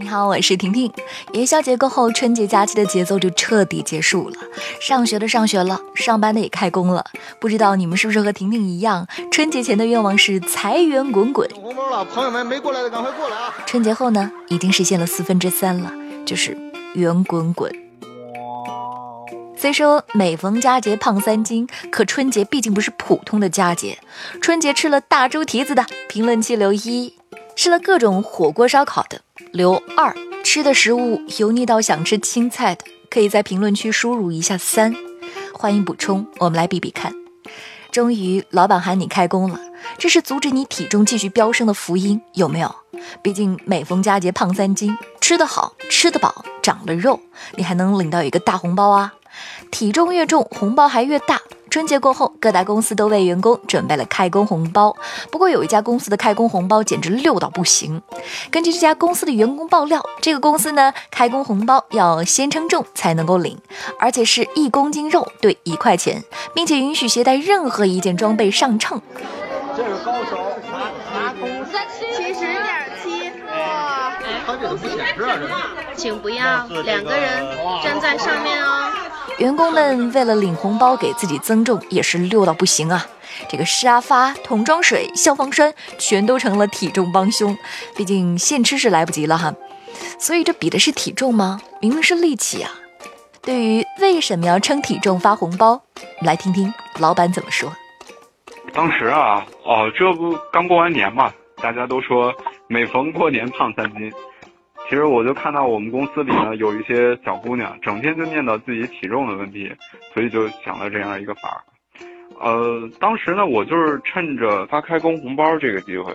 你好，我是婷婷。元宵节过后，春节假期的节奏就彻底结束了。上学的上学了，上班的也开工了。不知道你们是不是和婷婷一样，春节前的愿望是财源滚滚。红包了，朋友们没过来的赶快过来啊！春节后呢，已经实现了四分之三了，就是圆滚滚。虽说每逢佳节胖三斤，可春节毕竟不是普通的佳节。春节吃了大猪蹄子的，评论区留一；吃了各种火锅烧烤的，留二；吃的食物油腻到想吃青菜的，可以在评论区输入一下三。欢迎补充，我们来比比看。终于，老板喊你开工了，这是阻止你体重继续飙升的福音，有没有？毕竟每逢佳节胖三斤，吃得好，吃得饱，长了肉，你还能领到一个大红包啊！体重越重，红包还越大。春节过后，各大公司都为员工准备了开工红包。不过，有一家公司的开工红包简直溜到不行。根据这家公司的员工爆料，这个公司呢，开工红包要先称重才能够领，而且是一公斤肉兑一块钱，并且允许携带任何一件装备上秤。这是高手，拿拿公七十点七，哇！他这怎么不显示啊？这请不要两个人站在上面哦。员工们为了领红包给自己增重，也是溜到不行啊！这个沙发、桶装水、消防栓，全都成了体重帮凶。毕竟现吃是来不及了哈，所以这比的是体重吗？明明是力气啊！对于为什么要称体重发红包，来听听老板怎么说。当时啊，哦，这不刚过完年嘛，大家都说每逢过年胖三斤。其实我就看到我们公司里呢有一些小姑娘，整天就念叨自己体重的问题，所以就想了这样一个法儿。呃，当时呢，我就是趁着发开工红包这个机会，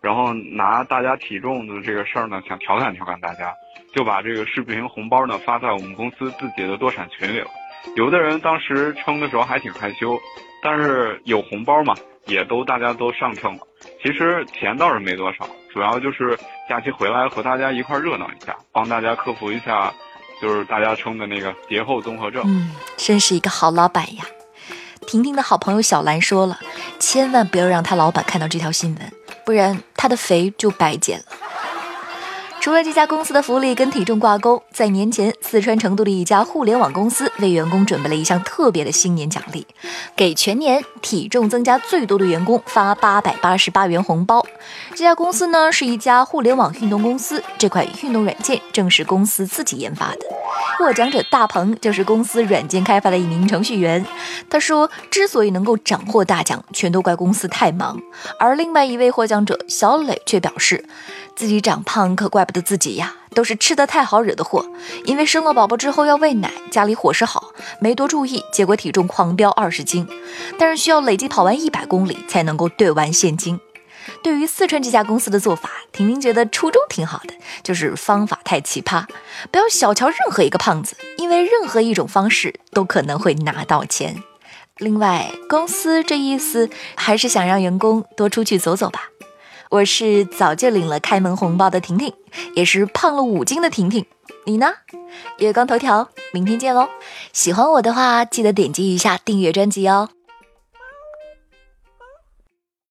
然后拿大家体重的这个事儿呢，想调侃调侃大家，就把这个视频红包呢发在我们公司自己的多产群里了。有的人当时称的时候还挺害羞，但是有红包嘛，也都大家都上称了。其实钱倒是没多少，主要就是假期回来和大家一块热闹一下，帮大家克服一下，就是大家称的那个节后综合症。嗯，真是一个好老板呀！婷婷的好朋友小兰说了，千万不要让她老板看到这条新闻，不然她的肥就白减了。除了这家公司的福利跟体重挂钩，在年前，四川成都的一家互联网公司为员工准备了一项特别的新年奖励，给全年体重增加最多的员工发八百八十八元红包。这家公司呢是一家互联网运动公司，这款运动软件正是公司自己研发的。获奖者大鹏就是公司软件开发的一名程序员，他说，之所以能够斩获大奖，全都怪公司太忙。而另外一位获奖者小磊却表示。自己长胖可怪不自己呀，都是吃的太好惹的祸。因为生了宝宝之后要喂奶，家里伙食好，没多注意，结果体重狂飙二十斤。但是需要累计跑完一百公里才能够兑完现金。对于四川这家公司的做法，婷婷觉得初衷挺好的，就是方法太奇葩。不要小瞧任何一个胖子，因为任何一种方式都可能会拿到钱。另外，公司这意思还是想让员工多出去走走吧。我是早就领了开门红包的婷婷，也是胖了五斤的婷婷。你呢？月光头条，明天见喽！喜欢我的话，记得点击一下订阅专辑哦。